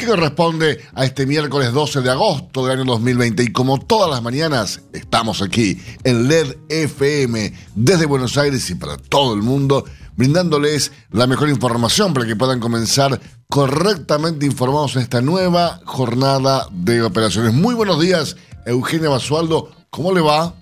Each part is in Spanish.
que corresponde a este miércoles 12 de agosto del año 2020. Y como todas las mañanas, estamos aquí en LED FM desde Buenos Aires y para todo el mundo brindándoles la mejor información para que puedan comenzar correctamente informados en esta nueva jornada de operaciones. Muy buenos días, Eugenia Basualdo. ¿Cómo le va?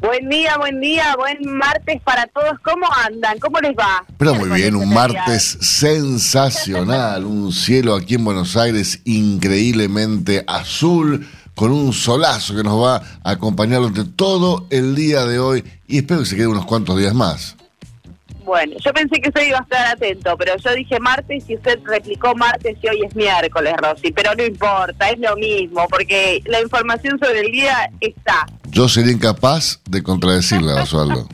Buen día, buen día, buen martes para todos. ¿Cómo andan? ¿Cómo les va? Pero muy bien, un martes sensacional, un cielo aquí en Buenos Aires increíblemente azul, con un solazo que nos va a acompañar durante todo el día de hoy y espero que se quede unos cuantos días más. Bueno, yo pensé que usted iba a estar atento, pero yo dije martes y usted replicó martes y hoy es miércoles, Rosy. Pero no importa, es lo mismo, porque la información sobre el día está. Yo sería incapaz de contradecirla, Osvaldo.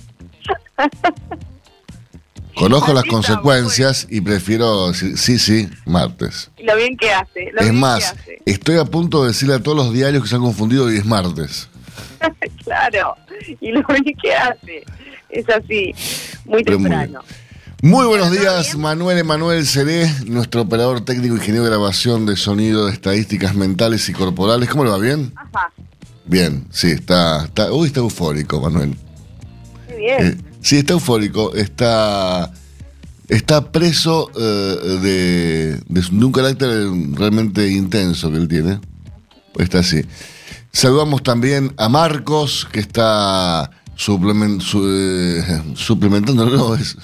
Conozco las consecuencias y prefiero decir sí, sí, martes. Lo bien que hace. es más, estoy a punto de decirle a todos los diarios que se han confundido y es martes. claro, y lo bien que hace es así, muy temprano. Muy, buenos días, Manuel Emanuel Seré, nuestro operador técnico, ingeniero de grabación de sonido, de estadísticas mentales y corporales. ¿Cómo le va? ¿Bien? Ajá. Bien, sí, está, está, uy, está eufórico, Manuel. Muy bien. Eh, sí, está eufórico, está, está preso eh, de, de, un carácter realmente intenso que él tiene. Está así. Saludamos también a Marcos, que está suplement, eh, suplementándolo, es,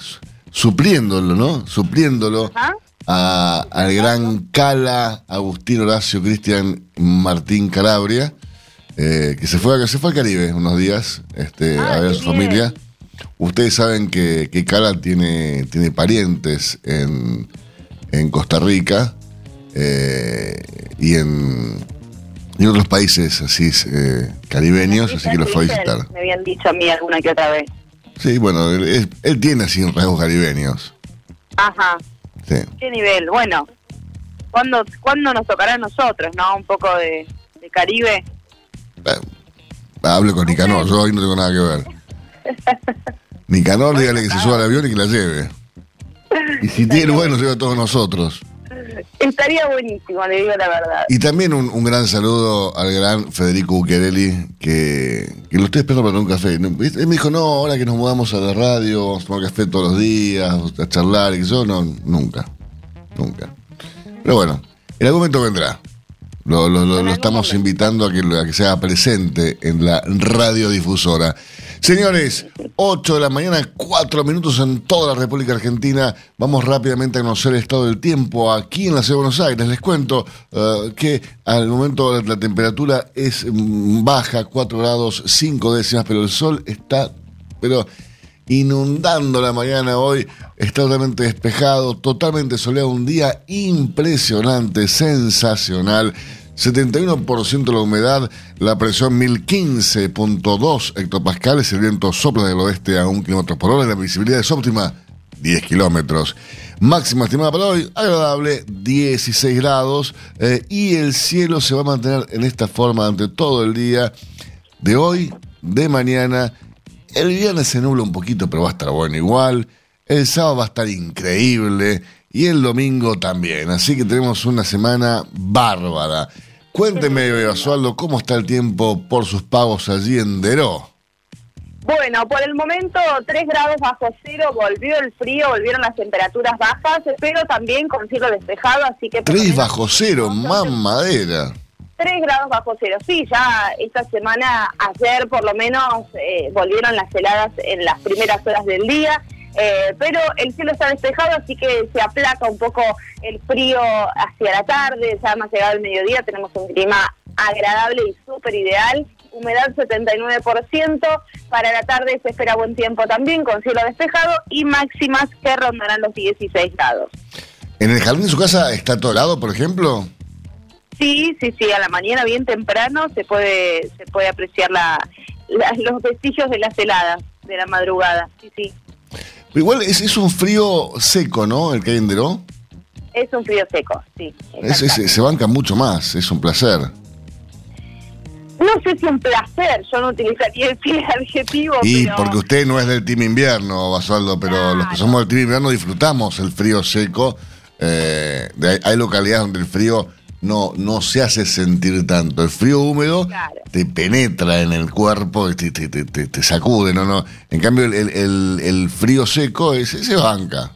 supliéndolo, ¿no? Supliéndolo al gran Cala Agustín Horacio Cristian Martín Calabria, eh, que se fue, se fue al Caribe unos días este, a ver a su familia. Ustedes saben que, que Cala tiene, tiene parientes en, en Costa Rica eh, y en y otros países así eh, caribeños, así que los fue a visitar. Me habían dicho a mí alguna que otra vez. Sí, bueno, él, tiene así rasgos caribeños. Ajá. Sí. ¿Qué nivel? Bueno, ¿cuándo, ¿cuándo nos tocará a nosotros, no? Un poco de, Caribe. Eh, hable con Nicanor, yo hoy no tengo nada que ver. Nicanor, dígale que se suba al avión y que la lleve. Y si tiene bueno, se lleva a todos nosotros. Estaría buenísimo, le digo la verdad. Y también un, gran saludo al gran Federico Buccherelli, que, que lo estoy esperando para un café. Él me dijo, no, ahora que nos mudamos a la radio, vamos a tomar café todos los días, a charlar, y yo, no, nunca, nunca. Pero bueno, en algún momento vendrá. Lo, lo, lo, estamos invitando a que, a que sea presente en la radiodifusora. Señores, 8 de la mañana, 4 minutos en toda la República Argentina. Vamos rápidamente a conocer el estado del tiempo aquí en la ciudad de Buenos Aires. Les cuento uh, que al momento la temperatura es mm, baja, 4 grados 5 décimas, pero el sol está pero inundando la mañana hoy. Está totalmente despejado, totalmente soleado, un día impresionante, sensacional. 71% la humedad, la presión 1015.2 hectopascales, el viento sopla del oeste a 1 km por hora, la visibilidad es óptima 10 kilómetros. Máxima estimada para hoy, agradable, 16 grados, eh, y el cielo se va a mantener en esta forma durante todo el día de hoy, de mañana. El viernes se nubla un poquito, pero va a estar bueno igual. El sábado va a estar increíble y el domingo también. Así que tenemos una semana bárbara. Cuénteme, Basualdo, ¿cómo está el tiempo por sus pagos allí en Deró? Bueno, por el momento 3 grados bajo cero, volvió el frío, volvieron las temperaturas bajas, pero también con cielo despejado, así que... 3 bajo cero, más madera. 3 grados bajo cero. Sí, ya esta semana, ayer por lo menos, eh, volvieron las heladas en las primeras horas del día. Eh, pero el cielo está despejado, así que se aplaca un poco el frío hacia la tarde, ya más llegado el mediodía, tenemos un clima agradable y súper ideal, humedad 79%, para la tarde se espera buen tiempo también, con cielo despejado y máximas que rondarán los 16 grados. ¿En el jardín de su casa está todo helado, por ejemplo? Sí, sí, sí, a la mañana bien temprano se puede se puede apreciar la, los vestigios de las heladas de la madrugada, sí, sí. igual es, es un frío seco, ¿no? El que hay en Deró. Es un frío seco, sí. Es, es, se banca mucho más, es un placer. No sé si un placer, yo no utilizaría el adjetivo. Y porque usted no es del team invierno, Basualdo, pero los que somos del team invierno disfrutamos el frío seco. Eh, hay localidades donde el frío no, no se hace sentir tanto. El frío húmedo te penetra en el cuerpo te, te, te, te, sacude, ¿no? no En cambio, el, el, el frío seco ese se banca.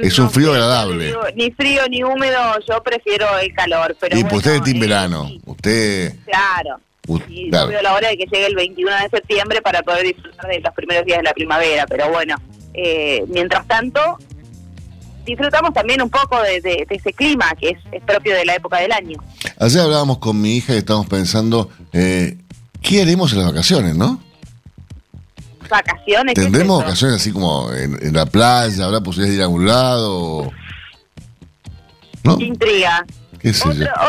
Es un frío agradable. Ni, frío ni húmedo, yo prefiero el calor. Pero y pues usted es team verano. Usted. Claro. Y claro. la hora de que llegue el 21 de septiembre para poder disfrutar de los primeros días de la primavera. Pero bueno, eh, mientras tanto, disfrutamos también un poco de, ese clima que es, propio de la época del año. Ayer hablábamos con mi hija y estábamos pensando, eh, ¿qué haremos en las vacaciones, no? vacaciones. ¿Tendremos vacaciones así como en, la playa? ¿Habrá posibilidad de ir a algún lado? ¿No? Intriga.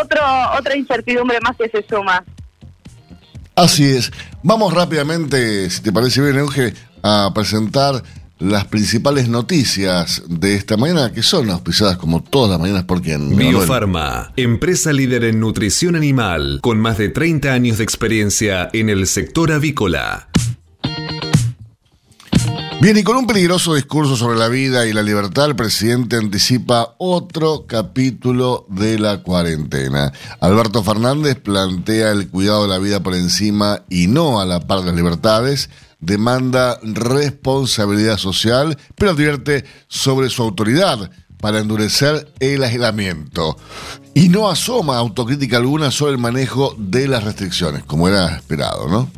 otro, otra incertidumbre más que se suma. Así es. Vamos rápidamente, si te parece bien, Euge, a presentar las principales noticias de esta mañana, que son auspiciadas como todas las mañanas por quien. Biofarma, empresa líder en nutrición animal, con más de 30 años de experiencia en el sector avícola. Bien, y con un peligroso discurso sobre la vida y la libertad, el presidente anticipa otro capítulo de la cuarentena. Alberto Fernández plantea el cuidado de la vida por encima y no a la par de las libertades, demanda responsabilidad social, pero advierte sobre su autoridad para endurecer el aislamiento. Y no asoma autocrítica alguna sobre el manejo de las restricciones, como era esperado, ¿no?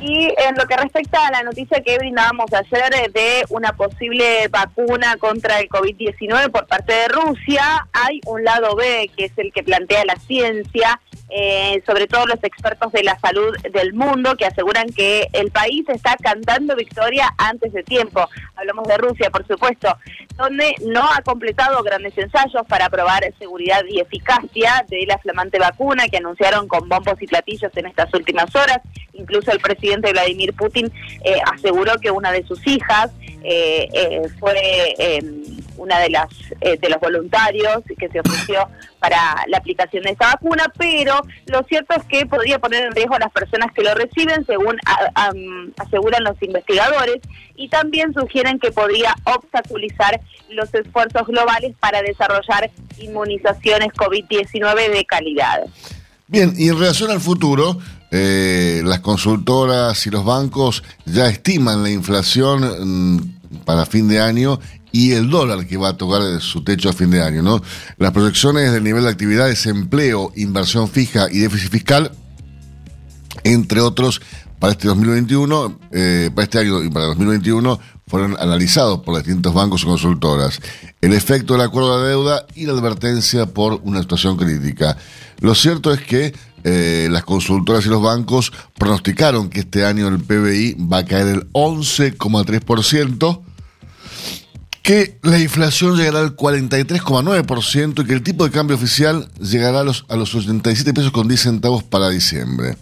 Y en lo que respecta a la noticia que brindábamos ayer de una posible vacuna contra el COVID-19 por parte de Rusia, hay un lado B, que es el que plantea la ciencia, eh, sobre todo los expertos de la salud del mundo, que aseguran que el país está cantando victoria antes de tiempo. Hablamos de Rusia, por supuesto, donde no ha completado grandes ensayos para probar seguridad y eficacia de la flamante vacuna que anunciaron con bombos y platillos en estas últimas horas. Incluso el presidente Vladimir Putin eh, aseguró que una de sus hijas eh, fue em, una de las de los voluntarios que se ofreció para la aplicación de esta vacuna, pero lo cierto es que podría poner en riesgo a las personas que lo reciben, según aseguran los investigadores, y también sugieren que podría obstaculizar los esfuerzos globales para desarrollar inmunizaciones COVID-19 de calidad. Bien, y en relación al futuro, eh, las consultoras y los bancos ya estiman la inflación mm, para fin de año y el dólar que va a tocar su techo a fin de año. ¿no? Las proyecciones del nivel de actividad, desempleo, inversión fija y déficit fiscal, entre otros, para este 2021, eh, para este año y para 2021, fueron analizados por distintos bancos y consultoras. El efecto del acuerdo de deuda y la advertencia por una situación crítica. Lo cierto es que eh, las consultoras y los bancos pronosticaron que este año el PBI va a caer el 11,3%, que la inflación llegará al 43,9% y que el tipo de cambio oficial llegará a los, a los 87 pesos con 10 centavos para diciembre.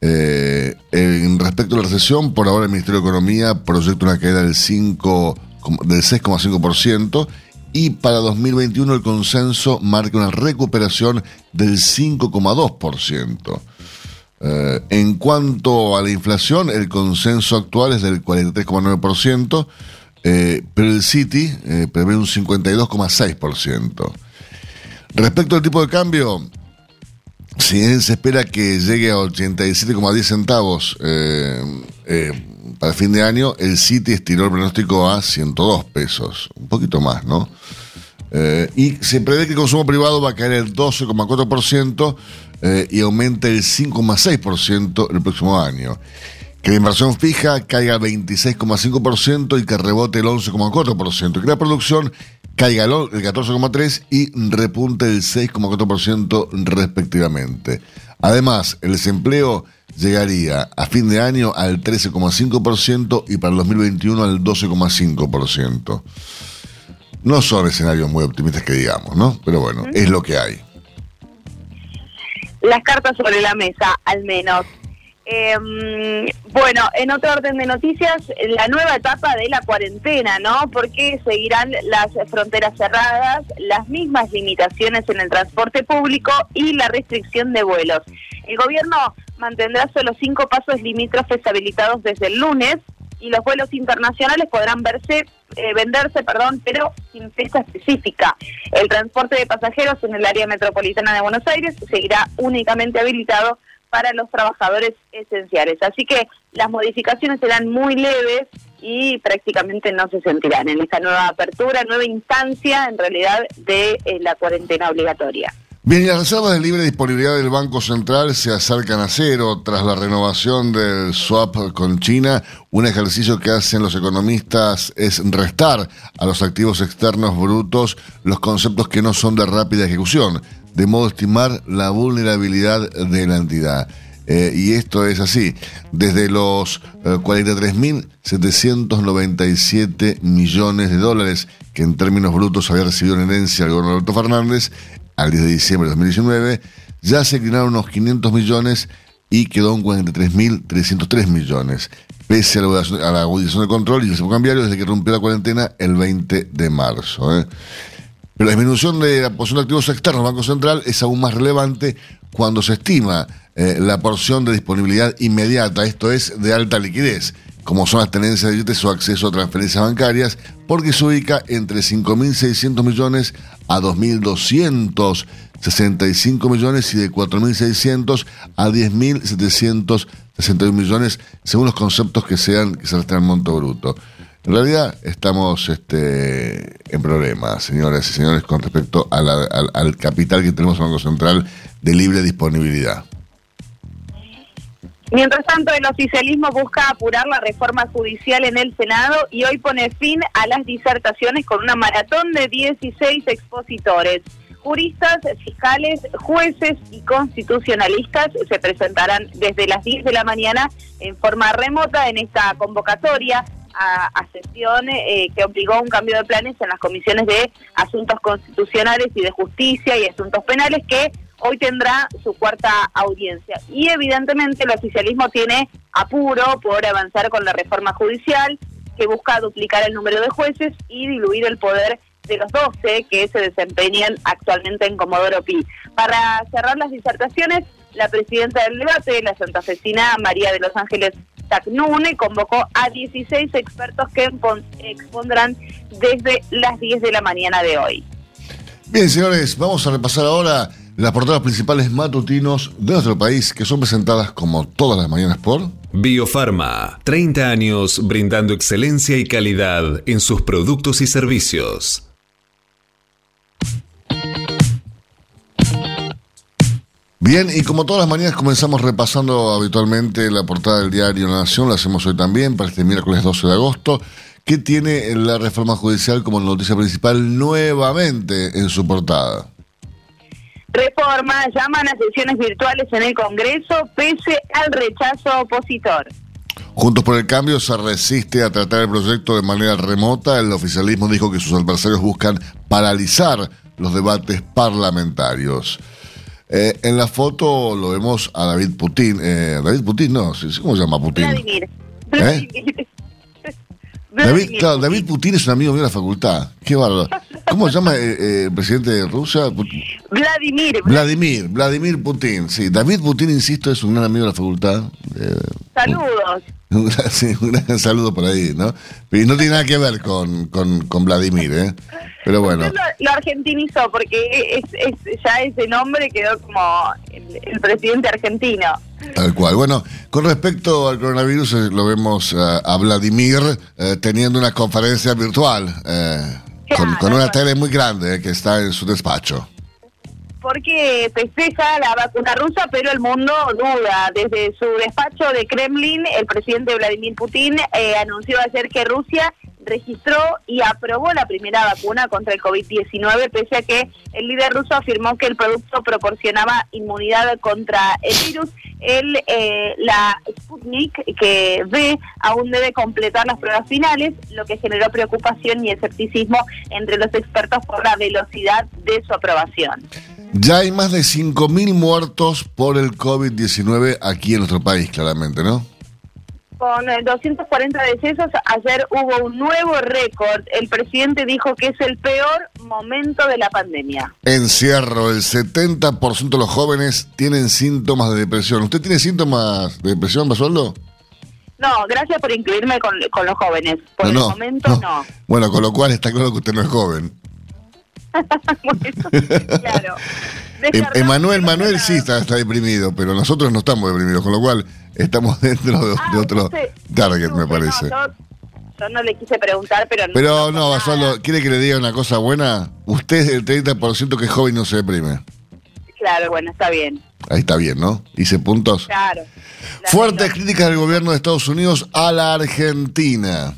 Eh, en respecto a la recesión, por ahora el Ministerio de Economía proyecta una caída del, 5, del 6,5% y para 2021 el consenso marca una recuperación del 5,2%. Eh, en cuanto a la inflación, el consenso actual es del 43,9%, eh, pero el City eh, prevé un 52,6%. Respecto al tipo de cambio, si se espera que llegue a 87,10 centavos eh, para fin de año, el City estiró el pronóstico a 102 pesos, un poquito más, ¿no? Eh, y se prevé que el consumo privado va a caer el 12,4% eh, y aumente el 5,6% el próximo año. Que la inversión fija caiga el 26,5% y que rebote el 11,4%. Y que la producción caiga el 14,3% y repunte el 6,4% respectivamente. Además, el desempleo llegaría a fin de año al 13,5% y para el 2021 al 12,5%. No son escenarios muy optimistas que digamos, ¿no? Pero bueno, es lo que hay. Las cartas sobre la mesa, al menos. Em, bueno, en otro orden de noticias, la nueva etapa de la cuarentena, ¿no? Porque seguirán las fronteras cerradas, las mismas limitaciones en el transporte público y la restricción de vuelos. El gobierno mantendrá solo cinco pasos limítrofes habilitados desde el lunes y los vuelos internacionales podrán verse eh, venderse, perdón, pero sin fecha específica. El transporte de pasajeros en el área metropolitana de Buenos Aires seguirá únicamente habilitado para los trabajadores esenciales. Así que las modificaciones serán muy leves y prácticamente no se sentirán en esta nueva apertura, nueva instancia en realidad de eh, la cuarentena obligatoria. Bien, las reservas de libre disponibilidad del Banco Central se acercan a cero tras la renovación del swap con China. Un ejercicio que hacen los economistas es restar a los activos externos brutos los conceptos que no son de rápida ejecución, de modo a estimar la vulnerabilidad de la entidad. Eh, y esto es así, desde los 43.797 eh, millones de dólares que en términos brutos había recibido en herencia el gobierno de Alberto Fernández, al 10 de diciembre de 2019, ya se inclinaron unos 500 millones y quedó en 43.303 millones, pese a la, agudización del control y el cambiario desde que rompió la cuarentena el 20 de marzo. ¿eh? Pero la disminución de la posición de activos externos del Banco Central es aún más relevante cuando se estima eh, la porción de disponibilidad inmediata, esto es, de alta liquidez, como son las tenencias de billetes o acceso a transferencias bancarias, porque se ubica entre 5.600 millones a 2.265 millones y de 4.600 a 10.761 millones, según los conceptos que sean que se restringen al monto bruto. En realidad estamos este, en problemas, señoras y señores, con respecto al, capital que tenemos en Banco Central de libre disponibilidad. Mientras tanto, el oficialismo busca apurar la reforma judicial en el Senado y hoy pone fin a las disertaciones con una maratón de 16 expositores. Juristas, fiscales, jueces y constitucionalistas se presentarán desde las 10 de la mañana en forma remota en esta convocatoria a, sesión eh, que obligó a un cambio de planes en las comisiones de asuntos constitucionales y de justicia y asuntos penales que hoy tendrá su cuarta audiencia. Y evidentemente el oficialismo tiene apuro por avanzar con la reforma judicial que busca duplicar el número de jueces y diluir el poder de los 12 que se desempeñan actualmente en Comodoro Pi. Para cerrar las disertaciones, la presidenta del debate, la santafesina María de los Ángeles Tacnune, convocó a 16 expertos que expondrán desde las 10 de la mañana de hoy. Bien, señores, vamos a repasar ahora las portadas principales matutinos de nuestro país que son presentadas como todas las mañanas por Biofarma, 30 años brindando excelencia y calidad en sus productos y servicios. Bien, y como todas las mañanas comenzamos repasando habitualmente la portada del diario La Nación, lo hacemos hoy también para este miércoles 12 de agosto, que tiene la reforma judicial como noticia principal nuevamente en su portada. Reforma llaman a sesiones virtuales en el Congreso pese al rechazo opositor. Juntos por el Cambio se resiste a tratar el proyecto de manera remota. El oficialismo dijo que sus adversarios buscan paralizar los debates parlamentarios. Eh, en la foto lo vemos a David Putin. Eh, David Putin, no, ¿cómo se llama Putin? Vladimir. ¿Eh? David, claro, David Putin es un amigo mío de la facultad. Qué bárbaro. ¿Cómo se llama eh, el presidente de Rusia? Vladimir. Vladimir, Vladimir Putin. Sí, David Putin, insisto, es un gran amigo de la facultad. Eh, Saludos. Un, sí, un saludo por ahí, ¿no? Y no tiene nada que ver con, con, con Vladimir, ¿eh? Pero bueno. Lo, argentinizó porque es, es, ya ese nombre quedó como el, presidente argentino. Tal cual. Bueno, con respecto al coronavirus, eh, lo vemos a Vladimir teniendo una conferencia virtual. Con, con una tele muy grande que está en su despacho. Porque festeja la vacuna rusa, pero el mundo duda. Desde su despacho de Kremlin, el presidente Vladimir Putin eh, anunció ayer que Rusia registró y aprobó la primera vacuna contra el COVID-19, pese a que el líder ruso afirmó que el producto proporcionaba inmunidad contra el virus. El, eh, la Sputnik, que ve, aún debe completar las pruebas finales, lo que generó preocupación y escepticismo entre los expertos por la velocidad de su aprobación. Ya hay más de 5.000 muertos por el COVID-19 aquí en nuestro país, claramente, ¿no? Con eh, 240 decesos, ayer hubo un nuevo récord. El presidente dijo que es el peor momento de la pandemia. Encierro, el 70% de los jóvenes tienen síntomas de depresión. ¿Usted tiene síntomas de depresión, Basualdo? No, gracias por incluirme con, con los jóvenes. Por el momento, no. Bueno, con lo cual está claro que usted no es joven. Bueno, claro. Em- Emanuel Manuel sí está, está deprimido, pero nosotros no estamos deprimidos, con lo cual estamos dentro de, Ah, de otro target, me parece. no, yo, yo no le quise preguntar, pero no. Pero no, Basualdo. ¿quiere que le diga una cosa buena? Usted es el 30% que es joven y no se deprime. Claro, bueno, está bien. Ahí está bien, ¿no? Hice puntos. Claro. La Fuertes críticas del gobierno de Estados Unidos a la Argentina.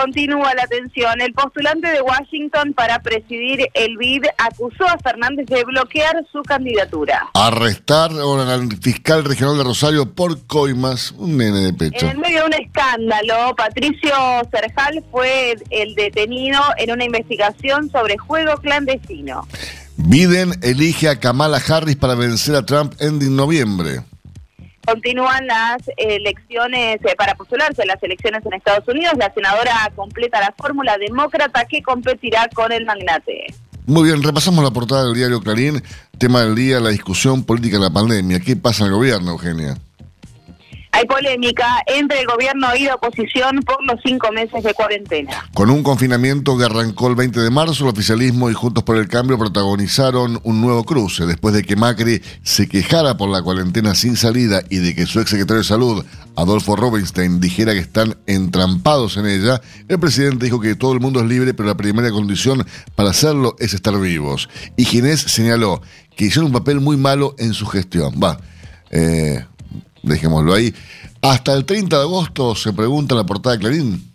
Continúa la atención. El postulante de Washington para presidir el BID acusó a Fernández de bloquear su candidatura. Arrestar al fiscal regional de Rosario por coimas, un nene de pecho. En medio de un escándalo, Patricio Serjal fue el detenido en una investigación sobre juego clandestino. Biden elige a Kamala Harris para vencer a Trump en noviembre. Continúan las elecciones eh, para postularse las elecciones en Estados Unidos. La senadora completa la fórmula demócrata que competirá con el magnate. Muy bien, repasamos la portada del diario Clarín. Tema del día, la discusión política de la pandemia. ¿Qué pasa en el gobierno, Eugenia? Hay polémica entre el gobierno y la oposición por los cinco meses de cuarentena. Con un confinamiento que arrancó el 20 de marzo, el oficialismo y Juntos por el Cambio protagonizaron un nuevo cruce. Después de que Macri se quejara por la cuarentena sin salida y de que su exsecretario de Salud, Adolfo Robinstein, dijera que están entrampados en ella, el presidente dijo que todo el mundo es libre, pero la primera condición para hacerlo es estar vivos. Y Ginés señaló que hicieron un papel muy malo en su gestión. Va, eh, dejémoslo ahí. Hasta el 30 de agosto se pregunta la portada de Clarín.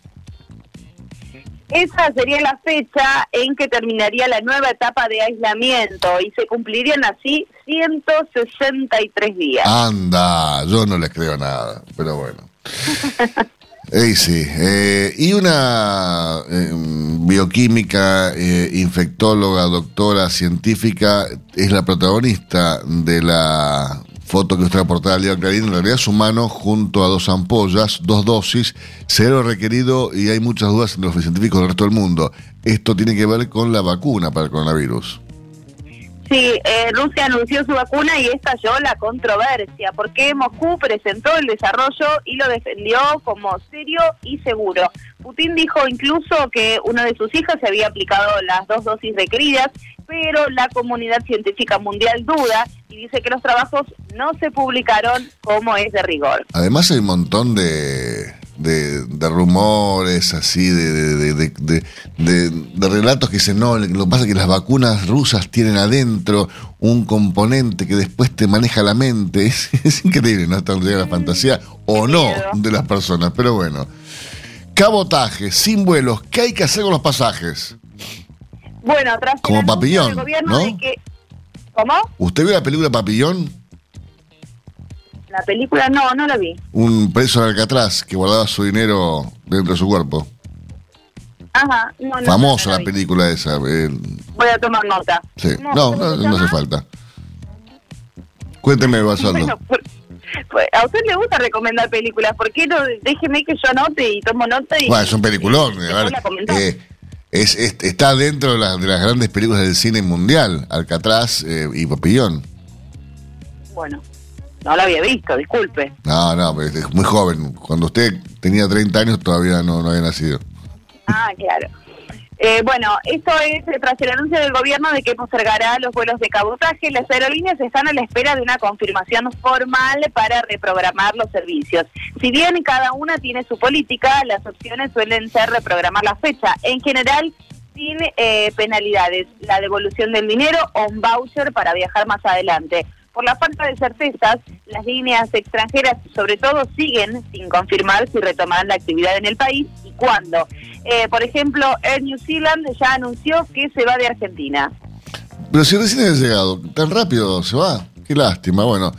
Esa sería la fecha en que terminaría la nueva etapa de aislamiento y se cumplirían así 163 días. Anda, yo no les creo nada, pero bueno. Ey, sí. eh, y una eh, bioquímica, eh, infectóloga, doctora, científica, es la protagonista de la foto que usted portada Leo Clarín. En realidad es humano junto a dos ampollas, dos dosis, cero requerido y hay muchas dudas entre los científicos del resto del mundo. Esto tiene que ver con la vacuna para el coronavirus. Sí, eh, Rusia anunció su vacuna y estalló la controversia porque Moscú presentó el desarrollo y lo defendió como serio y seguro. Putin dijo incluso que una de sus hijas se había aplicado las dos dosis requeridas, pero la comunidad científica mundial duda y dice que los trabajos no se publicaron como es de rigor. Además hay un montón de, de, de rumores así, de, de, de, relatos que dicen, no, lo que pasa es que las vacunas rusas tienen adentro un componente que después te maneja la mente. Es, es increíble, ¿no? Llega la fantasía o Qué no de las personas, pero bueno. Cabotaje, sin vuelos, ¿qué hay que hacer con los pasajes? Bueno, el Como Papillón, del gobierno ¿no? de que... ¿Cómo? ¿Usted vio la película Papillón? La película no, no la vi. Un preso de Alcatraz que guardaba su dinero dentro de su cuerpo. Ajá. No, no, Famosa no la película esa. eh, Voy a tomar nota. Sí. ¿Cómo- No, no, hace falta. Cuénteme, Basualdo. Bueno, pues, pues, a usted le gusta recomendar películas, ¿por qué no? Déjeme que yo anote y tomo nota y... Bueno, es un peliculón. y a después ver, la comentamos. eh, es, es- está dentro de, las- de las grandes películas del cine mundial, Alcatraz eh, y Papillón. Bueno, no la había visto, disculpe. No, no, pero es muy joven. Cuando usted tenía 30 años todavía no, no había nacido. Ah, claro. Eh, bueno, esto es eh, tras el anuncio del gobierno de que postergará los vuelos de cabotaje. Las aerolíneas están a la espera de una confirmación formal para reprogramar los servicios. Si bien cada una tiene su política, las opciones suelen ser reprogramar la fecha. En general, sin eh, penalidades, la devolución del dinero o un voucher para viajar más adelante. Por la falta de certezas, las líneas extranjeras sobre todo siguen sin confirmar si retomarán la actividad en el país y cuándo. Eh, por ejemplo, Air New Zealand ya anunció que se va de Argentina. Pero si recién ha llegado, tan rápido se va. Qué lástima. Bueno,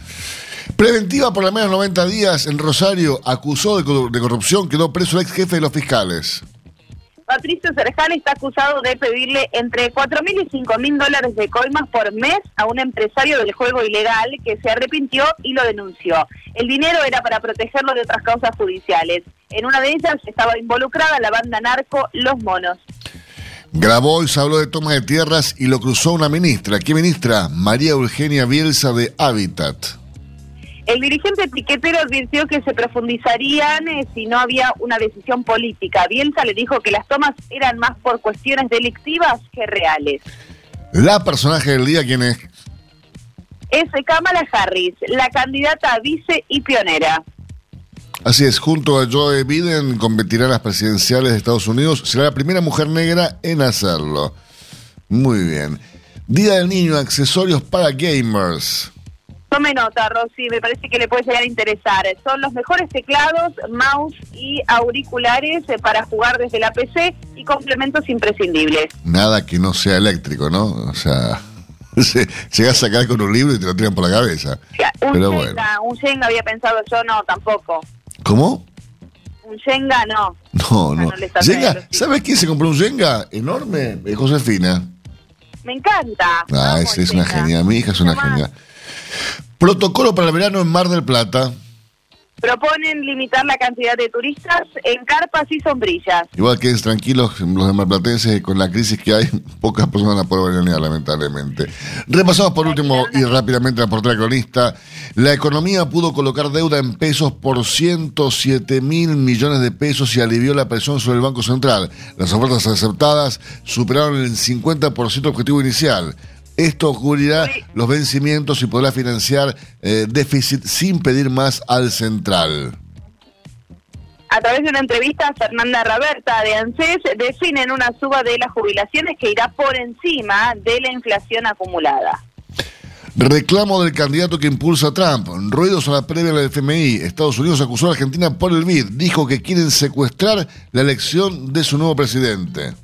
preventiva por lo menos 90 días en Rosario, acusó de corrupción, quedó preso el ex jefe de los fiscales. Patricio Serján está acusado de pedirle entre 4.000 y 5.000 dólares de coimas por mes a un empresario del juego ilegal que se arrepintió y lo denunció. El dinero era para protegerlo de otras causas judiciales. En una de ellas estaba involucrada la banda narco Los Monos. Grabó y se habló de toma de tierras y lo cruzó una ministra. ¿Qué ministra? María Eugenia Bielsa de Hábitat. El dirigente piquetero advirtió que se profundizarían eh, si no había una decisión política. Bielsa le dijo que las tomas eran más por cuestiones delictivas que reales. La personaje del día, ¿quién es? Es Kamala Harris, la candidata a vice y pionera. Así es, junto a Joe Biden competirá en las presidenciales de Estados Unidos. Será la primera mujer negra en hacerlo. Muy bien. Día del Niño, accesorios para gamers. Tome nota, Rosy, me parece que le puede llegar a interesar. Son los mejores teclados, mouse y auriculares eh, para jugar desde la PC y complementos imprescindibles. Nada que no sea eléctrico, ¿no? O sea, se- llegás a sacar con un libro y te lo tiran por la cabeza. Un Pero Shenga, bueno. un había pensado yo, no, tampoco. ¿Cómo? Un Shenga, no. No, Ah, no. Jenga, sí. ¿sabes quién se compró un Jenga enorme? Eh, Josefina. Me encanta. Ah, es, es una Shenga. genia. Mi hija es una Además, genia. Protocolo para el verano en Mar del Plata. Proponen limitar la cantidad de turistas en carpas y sombrillas. Igual queden tranquilos los marplatenses con la crisis que hay, pocas personas van a poder veranear, lamentablemente. Repasamos por último y rápidamente la portada cronista. La economía pudo colocar deuda en pesos por 107 mil millones de pesos y alivió la presión sobre el Banco Central. Las ofertas aceptadas superaron el 50% objetivo inicial. Esto cubrirá los vencimientos y podrá financiar eh, déficit sin pedir más al central. A través de una entrevista, Fernanda Raberta de ANSES definen una suba de las jubilaciones que irá por encima de la inflación acumulada. Reclamo del candidato que impulsa a Trump. Ruidos a la previa del FMI. Estados Unidos acusó a Argentina por el BID. Dijo que quieren secuestrar la elección de su nuevo presidente.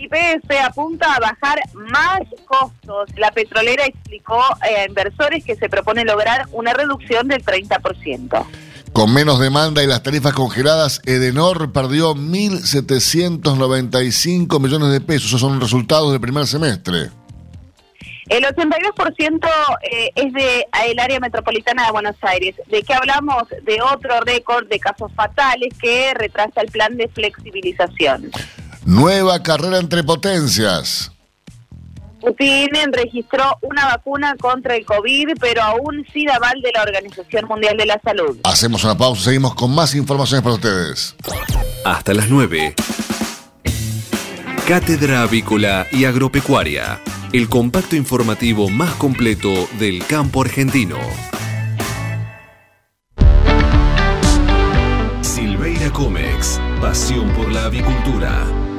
YPF apunta a bajar más costos. La petrolera explicó eh, a inversores que se propone lograr una reducción del 30%. Con menos demanda y las tarifas congeladas, Edenor perdió 1.795 millones de pesos. Esos son los resultados del primer semestre. El 82% eh, es de el área metropolitana de Buenos Aires. ¿De qué hablamos? De otro récord de casos fatales que retrasa el plan de flexibilización. Nueva carrera entre potencias. Putin registró una vacuna contra el COVID, pero aún sin aval de la Organización Mundial de la Salud. Hacemos una pausa, seguimos con más informaciones para ustedes. Hasta las 9. Cátedra Avícola y Agropecuaria. El compacto informativo más completo del campo argentino. Silveira Comex. Pasión por la avicultura.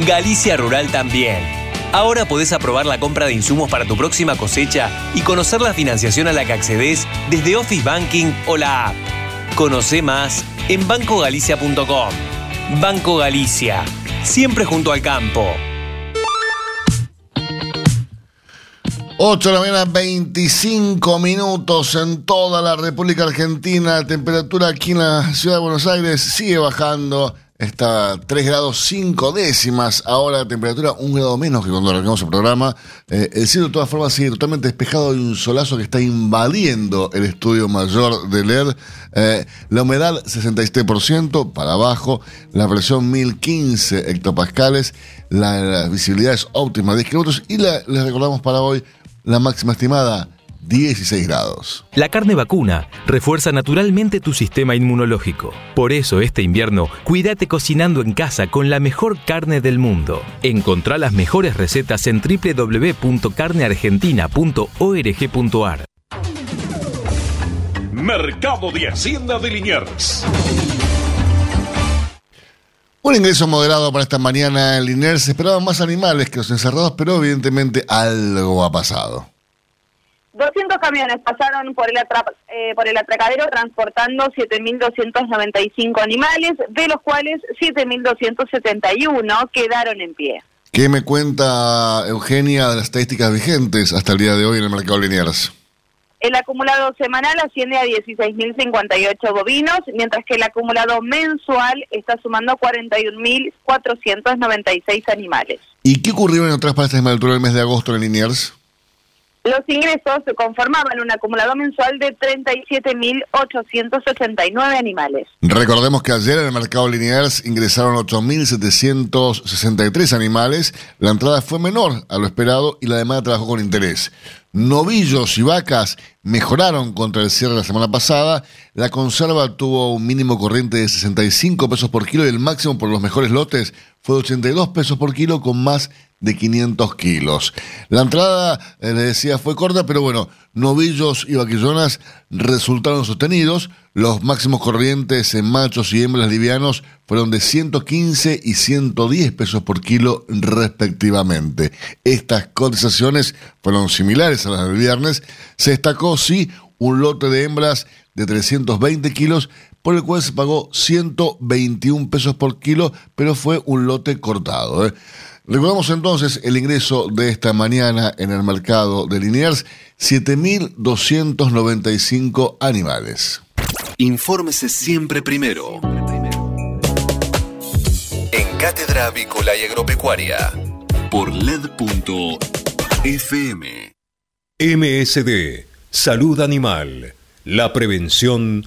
Galicia Rural también. Ahora podés aprobar la compra de insumos para tu próxima cosecha y conocer la financiación a la que accedes desde Office Banking o la app. Conoce más en bancogalicia.com. Banco Galicia, siempre junto al campo. 8 de la mañana, 25 minutos en toda la República Argentina. La temperatura aquí en la ciudad de Buenos Aires sigue bajando. Está 3 grados 5 décimas. Ahora la temperatura un grado menos que cuando arrancamos el programa. Eh, el cielo de todas formas sigue totalmente despejado y un solazo que está invadiendo el estudio mayor de LED. Eh, la humedad 67% para abajo. La presión 1015 hectopascales. La, visibilidad es óptima 10 kilómetros. Y les recordamos para hoy la máxima estimada 16 grados. La carne vacuna refuerza naturalmente tu sistema inmunológico. Por eso este invierno, cuídate cocinando en casa con la mejor carne del mundo. Encontrá las mejores recetas en www.carneargentina.org.ar. Mercado de Hacienda de Liniers. Un ingreso moderado para esta mañana en Liniers. Esperaban más animales que los encerrados, pero evidentemente algo ha pasado. 200 camiones pasaron por el, eh, por el atracadero transportando 7.295 animales, de los cuales 7.271 quedaron en pie. ¿Qué me cuenta Eugenia de las estadísticas vigentes hasta el día de hoy en el mercado Liniers? El acumulado semanal asciende a 16.058 bovinos, mientras que el acumulado mensual está sumando 41.496 animales. ¿Y qué ocurrió en otras partes de altura del mes de agosto en Liniers? Los ingresos conformaban un acumulado mensual de 37.889 animales. Recordemos que ayer en el mercado Liniers ingresaron 8.763 animales. La entrada fue menor a lo esperado y la demanda trabajó con interés. Novillos y vacas mejoraron contra el cierre de la semana pasada. La conserva tuvo un mínimo corriente de 65 pesos por kilo y el máximo por los mejores lotes fue de 82 pesos por kilo con más de 500 kilos. La entrada, eh, le decía, fue corta, pero bueno, novillos y vaquillonas resultaron sostenidos. Los máximos corrientes en machos y hembras livianos fueron de 115 y 110 pesos por kilo respectivamente. Estas cotizaciones fueron similares a las del viernes. Se destacó, sí, un lote de hembras de 320 kilos, por el cual se pagó 121 pesos por kilo, pero fue un lote cortado. ¿eh? Recordamos entonces el ingreso de esta mañana en el mercado de Liniers, 7.295 animales. Infórmese siempre primero. En Cátedra Avícola y Agropecuaria, por LED.fm. MSD, Salud Animal. La prevención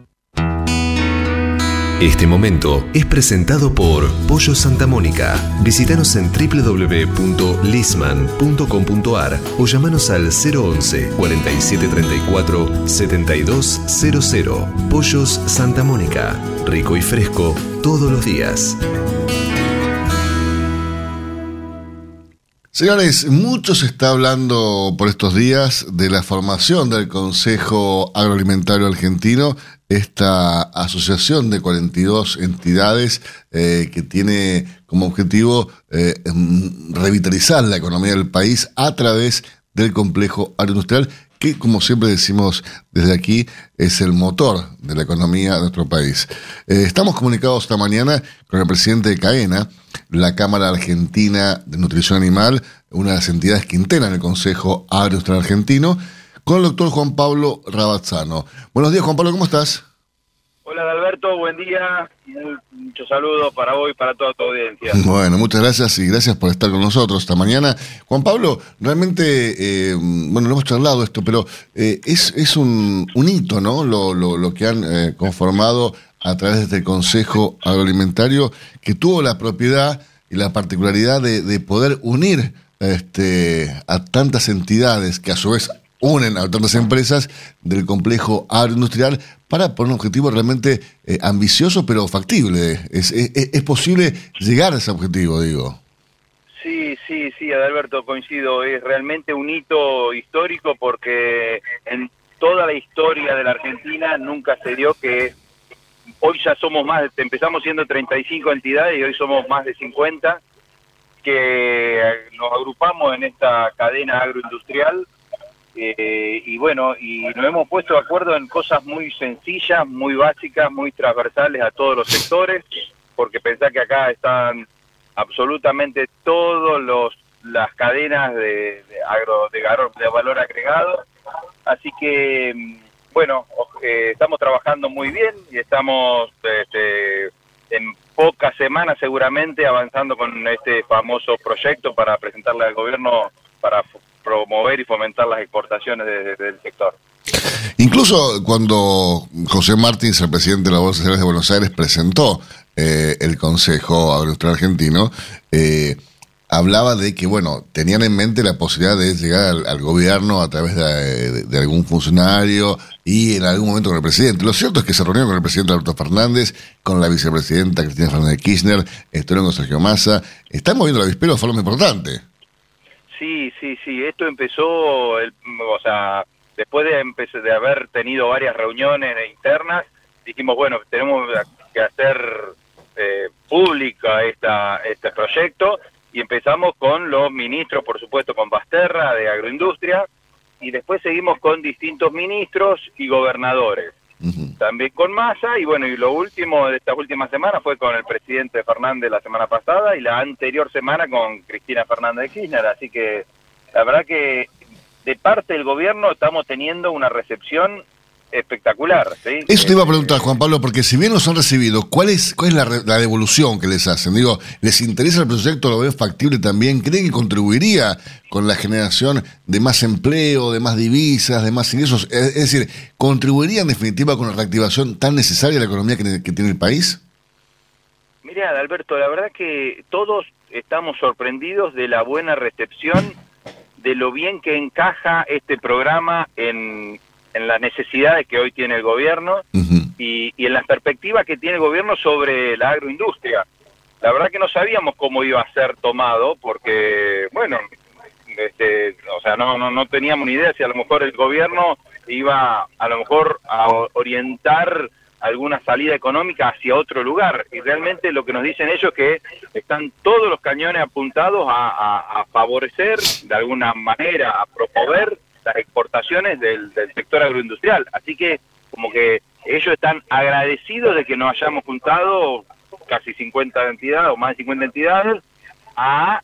Este momento es presentado por Pollo Santa Mónica. Visítanos en www.lisman.com.ar o llamanos al 011 4734 7200. Pollos Santa Mónica. Rico y fresco todos los días. Señores, mucho se está hablando por estos días de la formación del Consejo Agroalimentario Argentino, esta asociación de 42 entidades eh, que tiene como objetivo eh, em, revitalizar la economía del país a través del complejo agroindustrial que como siempre decimos desde aquí, es el motor de la economía de nuestro país. Eh, estamos comunicados esta mañana con el presidente de CAENA, la Cámara Argentina de Nutrición Animal, una de las entidades que integran el Consejo Agroindustrial Argentino, con el doctor Juan Pablo Rabazzano. Buenos días, Juan Pablo, ¿cómo estás? Hola, Alberto, buen día. Muchos saludos para vos y para toda tu audiencia. Bueno, muchas gracias y gracias por estar con nosotros esta mañana. Juan Pablo, realmente, eh, bueno, no hemos charlado esto, pero eh, es, es un, un, hito, ¿no? Lo, lo, lo que han eh, conformado a través de este Consejo Agroalimentario, que tuvo la propiedad y la particularidad de, de poder unir este, a tantas entidades que a su vez unen a tantas empresas del complejo agroindustrial para poner un objetivo realmente eh, ambicioso pero factible. Es, es, posible llegar a ese objetivo, digo. Sí, sí, sí, Adalberto, coincido. Es realmente un hito histórico porque en, toda la historia de la Argentina nunca se dio que hoy ya somos más, empezamos siendo 35 entidades y hoy somos más de 50 que nos agrupamos en esta cadena agroindustrial eh, y bueno, y nos hemos puesto de acuerdo en cosas muy sencillas, muy básicas, muy transversales a todos los sectores, porque pensá que acá están absolutamente todos los las cadenas de, agro de, de valor agregado. Así que mm, bueno eh, estamos trabajando muy bien y estamos este, en pocas semanas seguramente avanzando con este famoso proyecto para presentarle al gobierno para promover y fomentar las exportaciones de- de- del sector Incluso cuando José Martins, el presidente de la Bolsa de Buenos Aires, presentó eh, el Consejo Agroindustrial Argentino, eh, hablaba de que, bueno, tenían en mente la posibilidad de llegar al, gobierno a través de, algún funcionario y en algún momento con el presidente. Lo cierto es que se reunieron con el presidente Alberto Fernández, con la vicepresidenta Cristina Fernández de Kirchner, estuvieron con Sergio Massa. Están moviendo la avispero de forma importante. Sí, sí, sí, esto empezó, el, o sea, después de, de haber tenido varias reuniones internas, dijimos, bueno, tenemos que hacer eh, pública esta, este proyecto y empezamos con los ministros, por supuesto, con Basterra de Agroindustria y después seguimos con distintos ministros y gobernadores. También con Massa y bueno, y lo último de estas últimas semanas fue con el presidente Fernández la semana pasada y la anterior semana con Cristina Fernández de Kirchner, así que la verdad que de parte del gobierno estamos teniendo una recepción espectacular. ¿sí? Eso te iba a preguntar, Juan Pablo, porque si bien los han recibido, ¿cuál es, cuál es la, devolución que les hacen? Digo, ¿les interesa el proyecto? ¿Lo ven factible también? ¿Creen que contribuiría con la generación de más empleo, de más divisas, de más ingresos? Es, es decir, ¿contribuiría en definitiva con la reactivación tan necesaria de la economía que, que tiene el país? Mira, Alberto, la verdad que todos estamos sorprendidos de la buena recepción, de lo bien que encaja este programa en, en las necesidades que hoy tiene el gobierno y, y en las perspectivas que tiene el gobierno sobre la agroindustria. La verdad que no sabíamos cómo iba a ser tomado, porque, bueno, este, o sea, no, no, no teníamos ni idea si a lo mejor el gobierno iba a lo mejor a orientar alguna salida económica hacia otro lugar. Y realmente lo que nos dicen ellos es que están todos los cañones apuntados a, a- a favorecer, de alguna manera, a promover las exportaciones del, del sector agroindustrial. Así que como que ellos están agradecidos de que nos hayamos juntado casi 50 entidades o más de 50 entidades a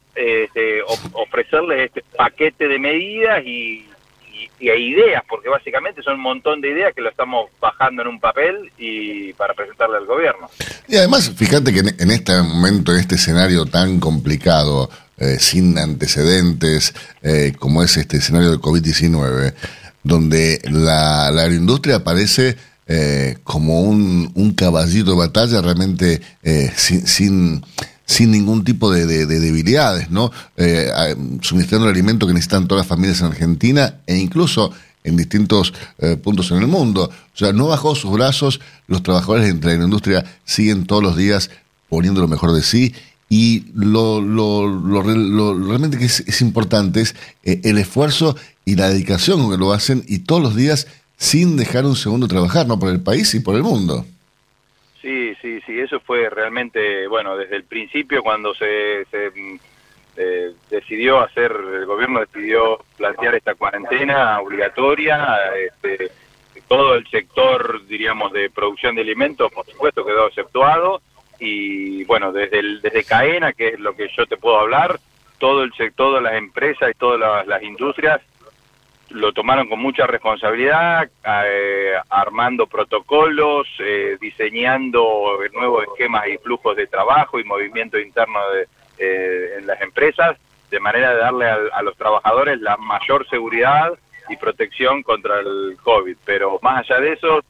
of- ofrecerles este paquete de medidas y, y- y ideas, porque básicamente son un montón de ideas que lo estamos bajando en un papel y para presentarle al gobierno. Y además, fíjate que en, en este momento, en este escenario tan complicado, eh, sin antecedentes, eh, como es este escenario del COVID-19, donde la, la agroindustria aparece eh, como un, un caballito de batalla realmente eh, sin, sin, sin ningún tipo de, de- de debilidades, ¿no? Suministrando el alimento que necesitan todas las familias en Argentina e incluso en distintos puntos en el mundo. O sea, no bajó sus brazos, los trabajadores de la industria siguen todos los días poniendo lo mejor de sí y lo, lo, lo lo- realmente que es, importante es eh, el esfuerzo y la dedicación que lo hacen y todos los días sin dejar un segundo trabajar, ¿no? Por el país y por el mundo. Sí, sí, sí, eso fue realmente, bueno, desde el principio cuando se, se, eh, decidió hacer, el gobierno decidió plantear esta cuarentena obligatoria, este, todo el sector, diríamos, de producción de alimentos, por supuesto, quedó exceptuado, y bueno, desde, desde Caena, que es lo que yo te puedo hablar, todo el sector, todas las empresas y todas las, industrias lo tomaron con mucha responsabilidad, eh, armando protocolos, eh, diseñando nuevos esquemas y flujos de trabajo y movimiento interno de, eh, en las empresas, de manera de darle al- a, los trabajadores la mayor seguridad y protección contra el COVID. Pero más allá de eso,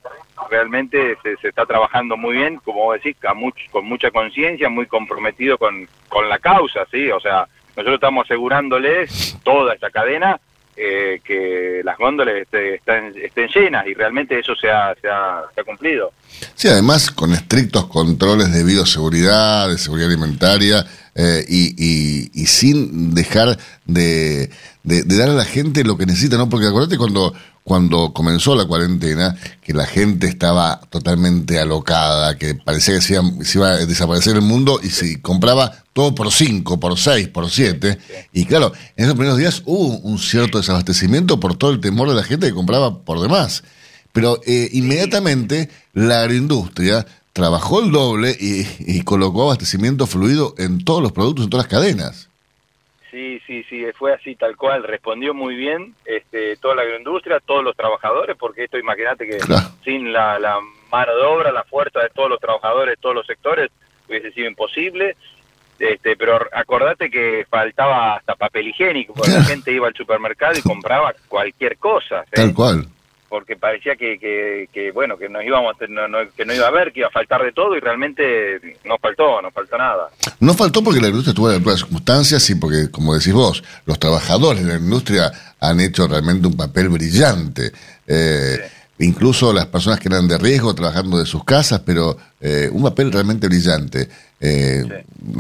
realmente se, se está trabajando muy bien, como vos decís, a much- con mucha conciencia, muy comprometido con, con la causa, ¿sí? O sea, nosotros estamos asegurándoles toda esta cadena eh, que las góndolas este, están- estén llenas y realmente eso se ha, se ha, cumplido. Sí, además con estrictos controles de bioseguridad, de seguridad alimentaria, eh, y- y sin dejar de, de, de dar a la gente lo que necesita, ¿no? Porque acuérdate cuando, cuando comenzó la cuarentena, que la gente estaba totalmente alocada, que parecía que se iba, se iba a desaparecer el mundo y se compraba todo por cinco, por seis, por siete. Y claro, en esos primeros días hubo un cierto desabastecimiento por todo el temor de la gente que compraba por demás. Pero eh, inmediatamente la agroindustria trabajó el doble y, y colocó abastecimiento fluido en todos los productos, en todas las cadenas. Sí, sí, sí, fue así tal cual, respondió muy bien este, toda la agroindustria, todos los trabajadores, porque esto imagínate que Claro. sin la, la mano de obra, la fuerza de todos los trabajadores, todos los sectores, hubiese sido imposible. Este, pero acordate que faltaba hasta papel higiénico, porque la gente iba al supermercado y compraba cualquier cosa. ¿sí? Tal cual. Porque parecía que, que, que, bueno que nos íbamos no, no- que no iba a haber que iba a faltar de todo y realmente no faltó no faltó nada. No faltó porque la industria estuvo en las circunstancias y porque, como decís vos, los trabajadores de la industria han hecho realmente un papel brillante. Eh, Incluso las personas que eran de riesgo trabajando de sus casas, pero eh, un papel realmente brillante, eh,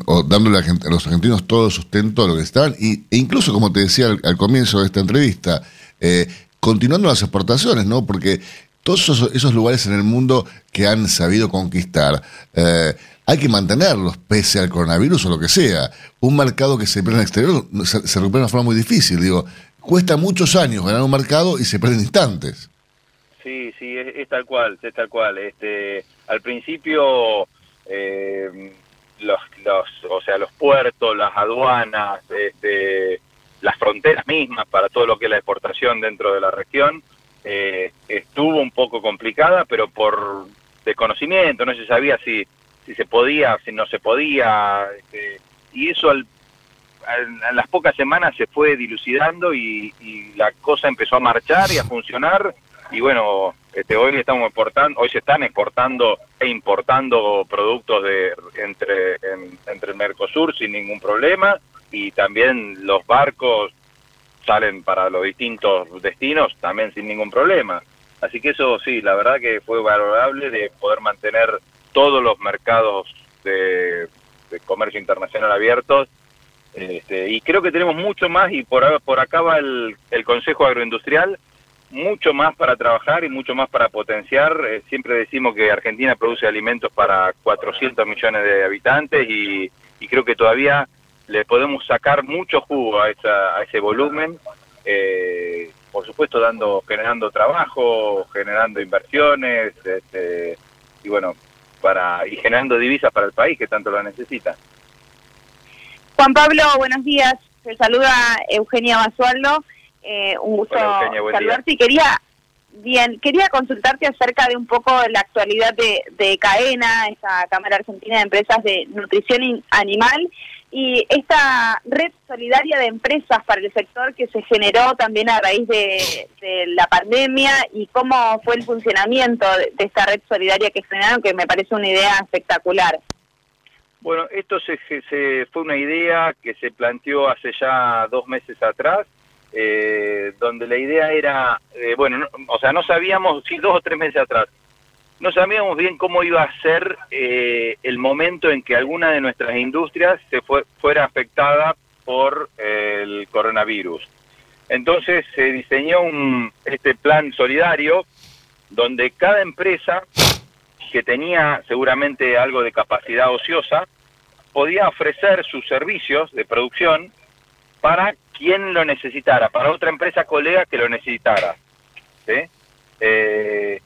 o dándole a los argentinos todo el sustento a lo que estaban, y, e incluso, como te decía al, al comienzo de esta entrevista, eh, continuando las exportaciones, ¿no? Porque todos esos, esos lugares en el mundo que han sabido conquistar, eh, hay que mantenerlos pese al coronavirus o lo que sea. Un mercado que se pierde en el exterior se, se recupera de una forma muy difícil. Digo, cuesta muchos años ganar un mercado y se pierde en instantes. sí sí es, es tal cual es tal cual este al principio eh, los, los o sea los puertos las aduanas este las fronteras mismas para todo lo que es la exportación dentro de la región eh, estuvo un poco complicada pero por desconocimiento no se sabía si si se podía si no se podía este, y eso al al- a las pocas semanas se fue dilucidando y, y la cosa empezó a marchar y a funcionar y bueno este hoy estamos exportando hoy se están exportando e importando productos de entre en- entre el Mercosur sin ningún problema y también los barcos salen para los distintos destinos también sin ningún problema así que eso sí la verdad que fue valorable de poder mantener todos los mercados de, de comercio internacional abiertos este, y creo que tenemos mucho más y por, por acá va el, el Consejo Agroindustrial, mucho más para trabajar y mucho más para potenciar. Eh, siempre decimos que Argentina produce alimentos para 400 millones de habitantes y, y creo que todavía le podemos sacar mucho jugo a, esa, a ese volumen. eh, por supuesto dando generando trabajo, generando inversiones este, y bueno, para y generando divisas para el país que tanto lo necesita. Juan Pablo, buenos días. Te saluda Eugenia Basualdo. Eh, un gusto Hola, Eugenia, saludarte y quería bien quería consultarte acerca de un poco la actualidad de, de CAENA, esta Cámara Argentina de Empresas de Nutrición Animal y esta red solidaria de empresas para el sector que se generó también a raíz de, de la pandemia y cómo fue el funcionamiento de, esta red solidaria que generaron, que me parece una idea espectacular. Bueno, esto se, se- fue una idea que se planteó hace ya dos meses atrás, eh, donde la idea era, eh, bueno, no- o sea, no sabíamos, sí, dos o tres meses atrás, no sabíamos bien cómo iba a ser eh, el momento en que alguna de nuestras industrias se fue, fuera afectada por eh, el coronavirus. Entonces se diseñó un, este plan solidario donde cada empresa que tenía seguramente algo de capacidad ociosa, podía ofrecer sus servicios de producción para quien lo necesitara, para otra empresa colega que lo necesitara. ¿sí? Eh,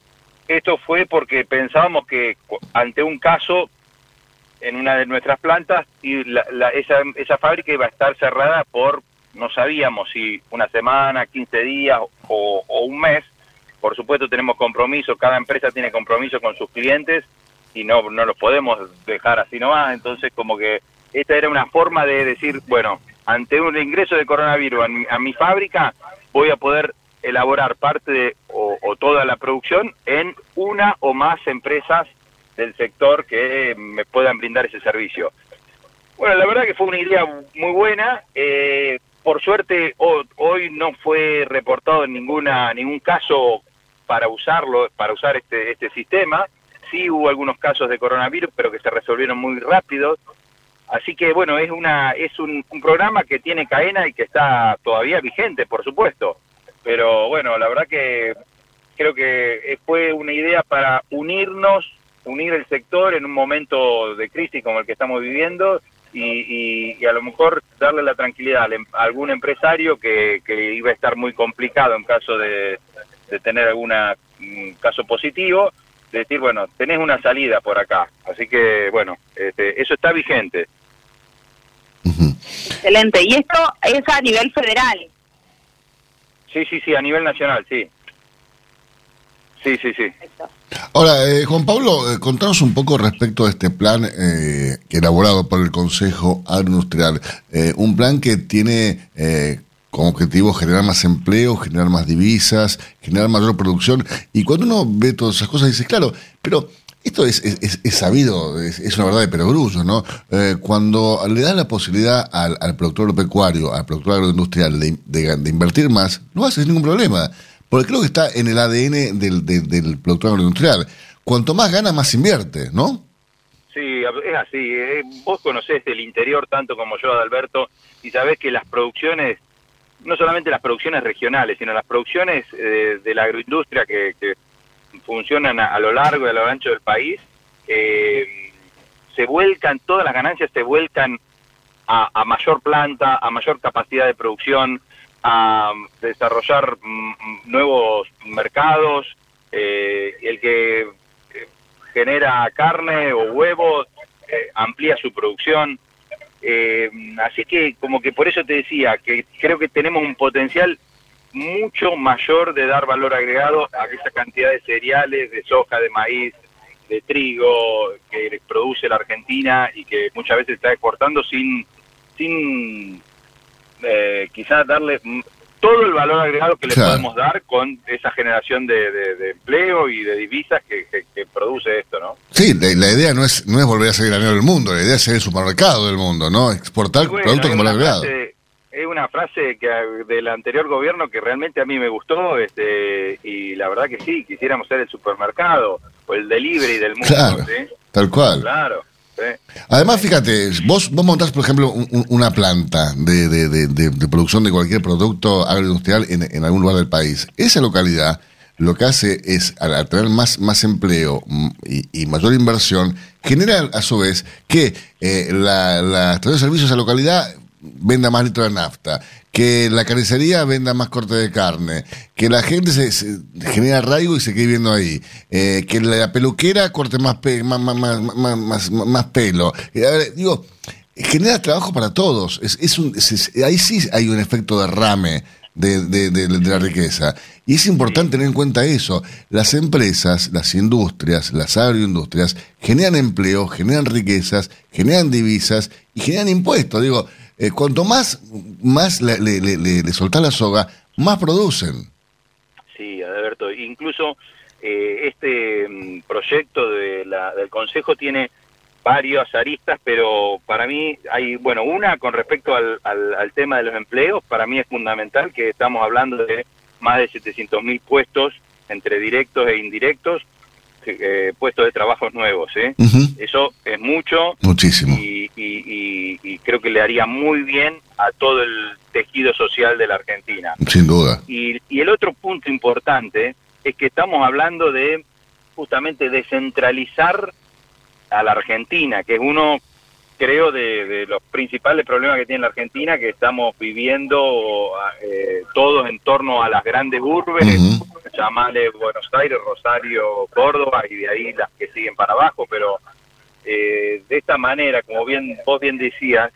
esto fue porque pensábamos que ante un caso en una de nuestras plantas y la- la- esa, esa fábrica iba a estar cerrada por, no sabíamos si una semana, 15 días o, o un mes. Por supuesto tenemos compromiso, cada empresa tiene compromiso con sus clientes y no, no los podemos dejar así nomás. Entonces como que esta era una forma de decir, bueno, ante un ingreso de coronavirus a mi, a mi fábrica voy a poder elaborar parte de, o, toda la producción en una o más empresas del sector que me puedan brindar ese servicio. Bueno, la verdad que fue una idea muy buena. eh, por suerte ho- hoy no fue reportado en ninguna ningún caso para usarlo, para usar este este sistema. Sí hubo algunos casos de coronavirus, pero que se resolvieron muy rápido. Así que bueno, es una es un programa que tiene cadena y que está todavía vigente, por supuesto. Pero bueno, la verdad que creo que fue una idea para unirnos, unir el sector en un momento de crisis como el que estamos viviendo y, y- y a lo mejor darle la tranquilidad al em- a algún empresario que, que iba a estar muy complicado en caso de, de tener algún caso positivo, de decir, bueno, tenés una salida por acá. Así que bueno, este, eso está vigente. Excelente. Y esto es a nivel federal. Sí, sí, sí, a nivel nacional, sí. Sí, sí, sí. Ahora, eh, Juan Pablo, eh, contanos un poco respecto a este plan eh, elaborado por el Consejo Agroindustrial. Eh, un plan que tiene eh, como objetivo generar más empleo, generar más divisas, generar mayor producción. Y cuando uno ve todas esas cosas, dice, claro, pero esto es, es- es- sabido, es, una verdad de perogrullo, ¿no? Eh, cuando le das la posibilidad al, al productor agropecuario, al productor agroindustrial de, de- invertir más, no hace ningún problema. Porque creo que está en el ADN del, del, del productor agroindustrial. Cuanto más gana, más invierte, ¿no? Sí, es así. eh, Vos conocés el interior tanto como yo, Adalberto, y sabés que las producciones, no solamente las producciones regionales, sino las producciones eh, de la agroindustria que, que funcionan a, lo largo y a lo ancho del país, eh, se vuelcan, todas las ganancias se vuelcan a, a mayor planta, a mayor capacidad de producción, a desarrollar mm, nuevos mercados, eh, el que eh, genera carne o huevos, eh, amplía su producción. Eh, así que como que por eso te decía que creo que tenemos un potencial mucho mayor de dar valor agregado a esa cantidad de cereales, de soja, de maíz, de trigo que produce la Argentina y que muchas veces está exportando sin, sin eh, quizás darle todo el valor agregado que le Claro. podemos dar con esa generación de, de- de empleo y de divisas que, que- que produce esto, ¿no? Sí, la, la idea no es, no es volver a ser granero del mundo, la idea es ser el supermercado del mundo, ¿no? Exportar Bueno, productos una el agregado. frase- Es una frase que ah, del anterior gobierno que realmente a mí me gustó este y la verdad que sí, quisiéramos ser el supermercado o el delivery del mundo. Claro, ¿sí? tal cual. Claro. sí. Además, fíjate, vos, vos montás, por ejemplo, un- un- una planta de, de- de- producción de cualquier producto agroindustrial en, en algún lugar del país. Esa localidad lo que hace es, al, tener más, más empleo mm, y, y mayor inversión, genera a su vez que eh, la, la estación de servicios de esa localidad venda más litros de nafta, que la carnicería venda más corte de carne, que la gente se, se genera arraigo y se quede viviendo ahí, eh, que la peluquera corte más, pe- más, más, más, más, más- más pelo. Eh, a ver, digo, genera trabajo para todos. Es, es un, es- es- ahí sí hay un efecto derrame de, de, de- de la riqueza. Y es importante tener en cuenta eso. Las empresas, las industrias, las agroindustrias generan empleo, generan riquezas, generan divisas y generan impuestos. Digo, eh, cuanto más, más le, le, le- soltás la soga, más producen. Sí, Adalberto. Incluso eh, este mm, proyecto de la- del Consejo tiene varias aristas, pero para mí hay, bueno, una con respecto al, al, al tema de los empleos, para mí es fundamental que estamos hablando de más de 700 mil puestos entre directos e indirectos, eh, puestos de trabajos nuevos. ¿eh? Eso es mucho Muchísimo. y, y- y- y creo que le haría muy bien a todo el tejido social de la Argentina. Sin duda. Y, y el otro punto importante es que estamos hablando de justamente descentralizar a la Argentina, que es uno, creo, de, de los principales problemas que tiene la Argentina, que estamos viviendo eh, todos en torno a las grandes urbes, Ujú. llamale Buenos Aires, Rosario, Córdoba y de ahí las que siguen para abajo, pero eh, de esta manera, como bien vos bien decías,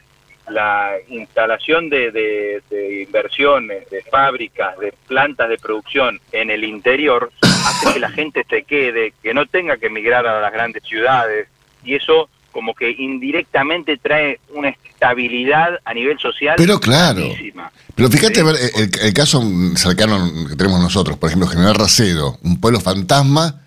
la instalación de, de- de inversiones, de fábricas, de plantas de producción en el interior hace que la gente se quede, que no tenga que emigrar a las grandes ciudades y eso como que indirectamente trae una estabilidad a nivel social. Pero claro. Pero fíjate, ver, el, el caso cercano que tenemos nosotros, por ejemplo, General Racedo, un pueblo fantasma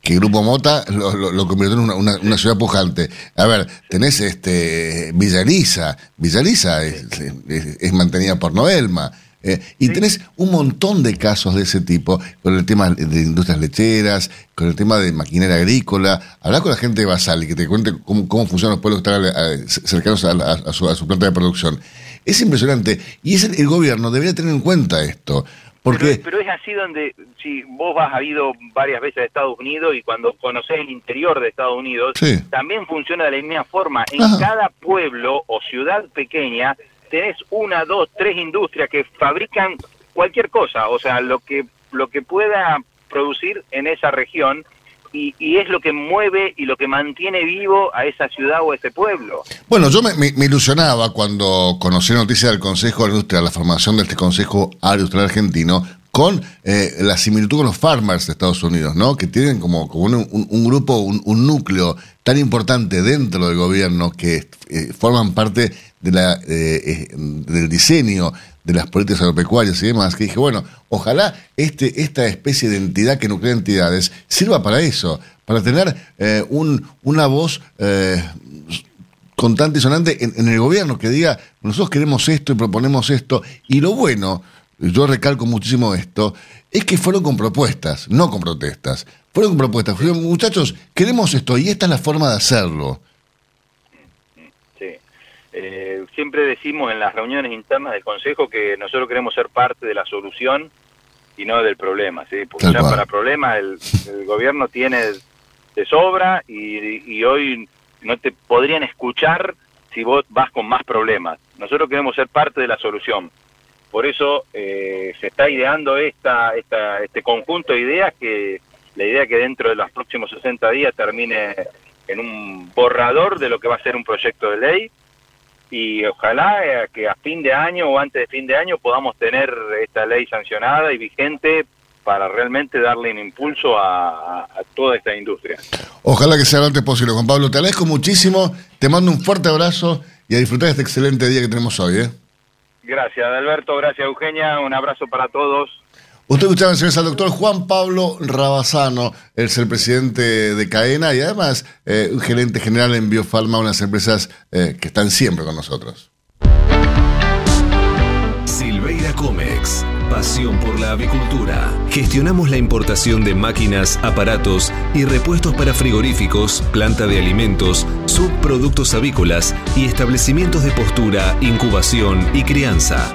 que Grupo Mota lo, lo- lo convirtió en una, una- una ciudad pujante. A ver, tenés este Villa Elisa, Villa Elisa es, es- es mantenida por Noelma, Eh, y tenés un montón de casos de ese tipo, con el tema de industrias lecheras, con el tema de maquinaria agrícola. Hablar con la gente de Basal y que te cuente cómo, cómo funcionan los pueblos que están eh, cercanos a, a- su, a su planta de producción. Es impresionante. Y es el, el gobierno debería tener en cuenta esto. Porque, Pero, pero es así donde, si vos has habido varias veces a Estados Unidos y cuando conoces el interior de Estados Unidos, Sí. también funciona de la misma forma. En Ajá. cada pueblo o ciudad pequeña tenés una, dos, tres industrias que fabrican cualquier cosa, o sea, lo que, lo que pueda producir en esa región y, es lo que mueve y lo que mantiene vivo a esa ciudad o a ese pueblo. Bueno, yo me, ilusionaba cuando conocí la noticia del Consejo de la Industria, la formación de este Consejo Agroindustrial Argentino, con eh, la similitud con los farmers de Estados Unidos, ¿no? Que tienen como, como un, grupo, un, un núcleo tan importante dentro del gobierno que eh, forman parte de la, eh, eh, del diseño de las políticas agropecuarias y demás, que dije, bueno, ojalá este, esta especie de entidad que nuclea entidades sirva para eso, para tener eh, un, una voz eh, constante y sonante en, el gobierno que diga, nosotros queremos esto y proponemos esto. Y lo bueno, yo recalco muchísimo esto, es que fueron con propuestas, no con protestas. Fueron con propuestas. Muchachos, queremos esto y esta es la forma de hacerlo. Eh, siempre decimos en las reuniones internas del Consejo que nosotros queremos ser parte de la solución y no del problema, ¿sí? Porque Tal ya cual. para problemas el, el gobierno tiene de sobra y, y hoy no te podrían escuchar si vos vas con más problemas. Nosotros queremos ser parte de la solución. Por eso eh, se está ideando esta, esta, este conjunto de ideas que la idea que dentro de los próximos 60 días termine en un borrador de lo que va a ser un proyecto de ley y ojalá eh, que a fin de año o antes de fin de año podamos tener esta ley sancionada y vigente para realmente darle un impulso a, toda esta industria. Ojalá que sea lo antes posible. Juan Pablo, te agradezco muchísimo, te mando un fuerte abrazo y a disfrutar de este excelente día que tenemos hoy. ¿eh? Gracias Alberto, gracias Eugenia, un abrazo para todos. Usted escuchaba señores, al doctor Juan Pablo Rabasano, es el presidente de Cadena y además eh, un gerente general en Biopharma, unas empresas eh, que están siempre con nosotros. Silveira Comex. Pasión por la avicultura. Gestionamos la importación de máquinas, aparatos y repuestos para frigoríficos, planta de alimentos, subproductos avícolas y establecimientos de postura, incubación y crianza.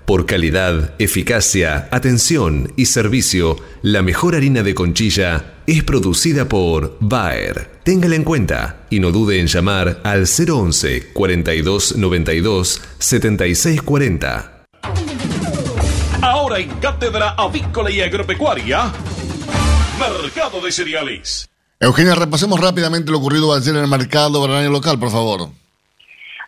Por calidad, eficacia, atención y servicio, la mejor harina de conchilla es producida por Bayer. Téngala en cuenta y no dude en llamar al 011 42 92 76 40. Ahora en Cátedra Avícola y Agropecuaria, Mercado de Cereales. Eugenia, repasemos rápidamente lo ocurrido ayer en el mercado granario local, por favor.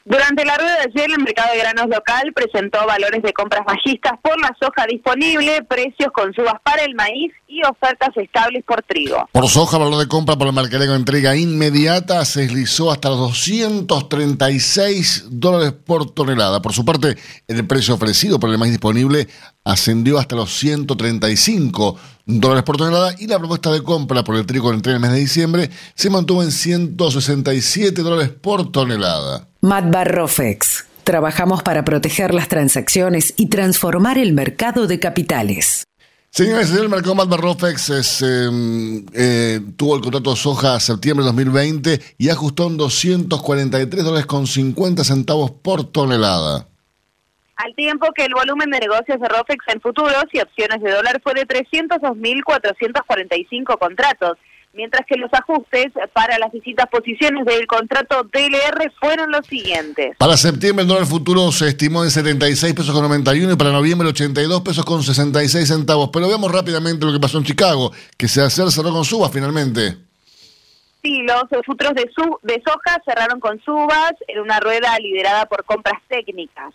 Durante la rueda de ayer, el mercado de granos local presentó valores de compras bajistas por la soja disponible, precios con subas para el maíz y ofertas estables por trigo. Por soja, valor de compra por el mercadeo de entrega inmediata se deslizó hasta los 236 dólares por tonelada. Por su parte, el precio ofrecido por el maíz disponible ascendió hasta los 135 dólares por tonelada y la propuesta de compra por el trigo en entrega en el mes de diciembre se mantuvo en 167 dólares por tonelada. Matbar Rofex. Trabajamos para proteger las transacciones y transformar el mercado de capitales. Señores, el mercado Malva Rofex es, eh, eh, tuvo el contrato de soja a septiembre de 2020 y ajustó en 243 dólares con 50 centavos por tonelada. Al tiempo que el volumen de negocios de ROFEX en futuros y opciones de dólar fue de 302.445 contratos, mientras que los ajustes para las distintas posiciones del contrato DLR fueron los siguientes. Para septiembre el dólar futuro se estimó en 76 pesos con 91 y para noviembre 82 pesos con 66 centavos. Pero veamos rápidamente lo que pasó en Chicago, que se ayer cerró con subas finalmente. estilos. Los futuros de, su, de soja cerraron con subas en una rueda liderada por compras técnicas.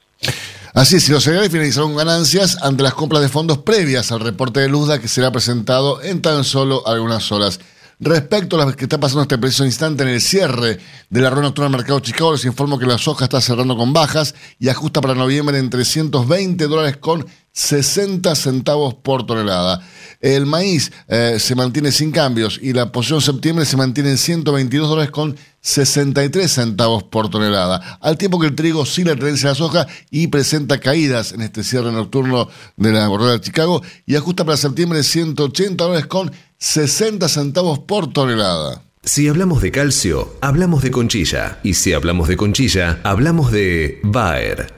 Así es, y los cereales finalizaron ganancias ante las compras de fondos previas al reporte de Luzda que será presentado en tan solo algunas horas. Respecto a lo que está pasando en este preciso instante en el cierre de la rueda nocturna del mercado de Chicago, les informo que la soja está cerrando con bajas y ajusta para noviembre en 320 dólares con 60 centavos por tonelada. El maíz eh, se mantiene sin cambios y la posición septiembre se mantiene en 122 dólares con 63 centavos por tonelada, al tiempo que el trigo sigue la tendencia de la soja y presenta caídas en este cierre nocturno de la rueda de Chicago y ajusta para septiembre 180 dólares con 60 centavos por tonelada. Si hablamos de calcio, hablamos de conchilla. Y si hablamos de conchilla, hablamos de Bayer.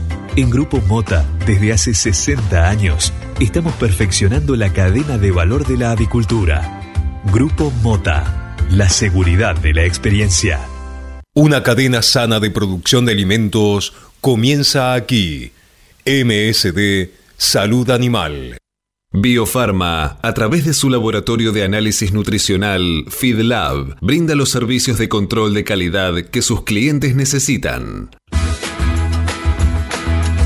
En Grupo Mota, desde hace 60 años, estamos perfeccionando la cadena de valor de la avicultura. Grupo Mota, la seguridad de la experiencia. Una cadena sana de producción de alimentos comienza aquí. MSD Salud Animal. Biofarma, a través de su laboratorio de análisis nutricional, FeedLab, brinda los servicios de control de calidad que sus clientes necesitan.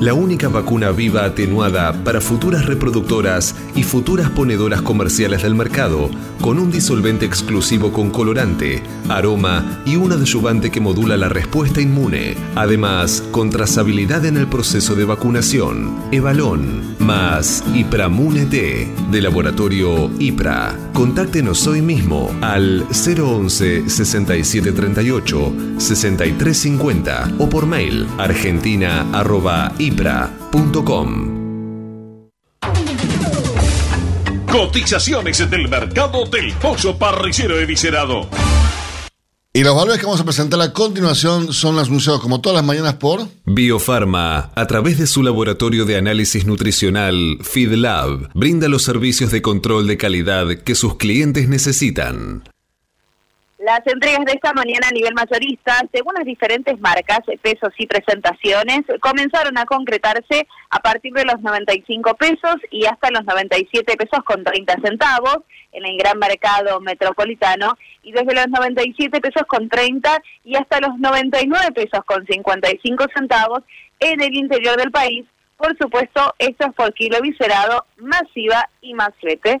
la única vacuna viva atenuada para futuras reproductoras y futuras ponedoras comerciales del mercado, con un disolvente exclusivo con colorante, aroma y un adyuvante que modula la respuesta inmune. Además, con trazabilidad en el proceso de vacunación. Evalón más Ipramune T, de laboratorio IPRA. Contáctenos hoy mismo al 011 6738 6350 o por mail Cotizaciones del mercado del pollo eviscerado. Y los valores que vamos a presentar a continuación son anunciados como todas las mañanas por Biofarma, a través de su laboratorio de análisis nutricional FeedLab, brinda los servicios de control de calidad que sus clientes necesitan. Las entregas de esta mañana a nivel mayorista, según las diferentes marcas, pesos y presentaciones, comenzaron a concretarse a partir de los 95 pesos y hasta los 97 pesos con 30 centavos en el gran mercado metropolitano y desde los 97 pesos con 30 y hasta los 99 pesos con 55 centavos en el interior del país. Por supuesto, esto es por kilo viscerado, masiva y más flete.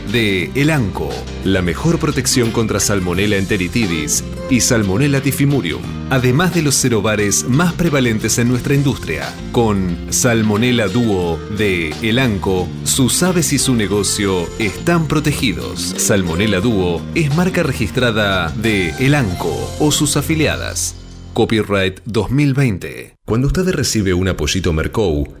de Elanco, la mejor protección contra Salmonella enteritidis y Salmonella tifimurium, además de los cerobares más prevalentes en nuestra industria. Con Salmonella Duo de Elanco, sus aves y su negocio están protegidos. Salmonella Duo es marca registrada de Elanco o sus afiliadas. Copyright 2020. Cuando usted recibe un apoyito Mercou,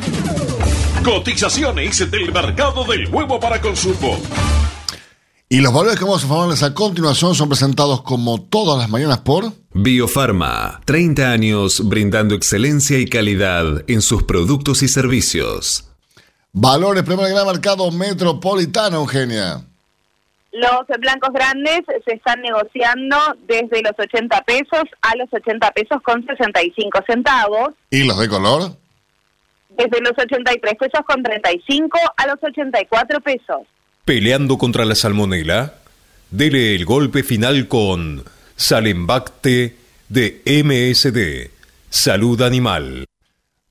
Cotizaciones del mercado del huevo para consumo. Y los valores que vamos a informarles a continuación son presentados como todas las mañanas por Biofarma, 30 años brindando excelencia y calidad en sus productos y servicios. Valores del Gran Mercado Metropolitano, Eugenia. Los blancos grandes se están negociando desde los 80 pesos a los 80 pesos con 65 centavos. ¿Y los de color? Desde los 83 pesos con 35 a los 84 pesos. Peleando contra la salmonela, dele el golpe final con Salembacte de MSD, Salud Animal.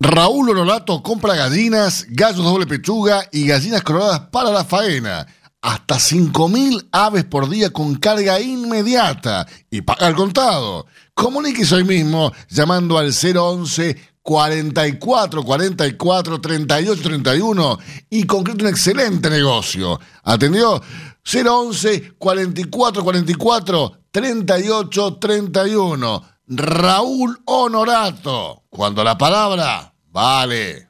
Raúl Honorato compra gallinas, gallos doble pechuga y gallinas coloradas para la faena. Hasta 5.000 aves por día con carga inmediata y paga al contado. Comuníquese hoy mismo llamando al 011 44 44 38 31 y concrete un excelente negocio. ¿Atendió? 011 44 44 38 31. Raúl Honorato. Cuando la palabra vale.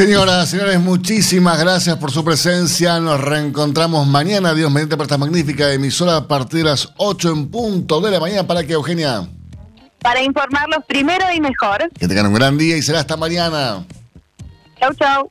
Señoras, señores, muchísimas gracias por su presencia. Nos reencontramos mañana, Dios mediante, por esta magnífica emisora a partir de las 8 en punto de la mañana. ¿Para que Eugenia? Para informarlos primero y mejor. Que tengan un gran día y será hasta mañana. Chau, chau.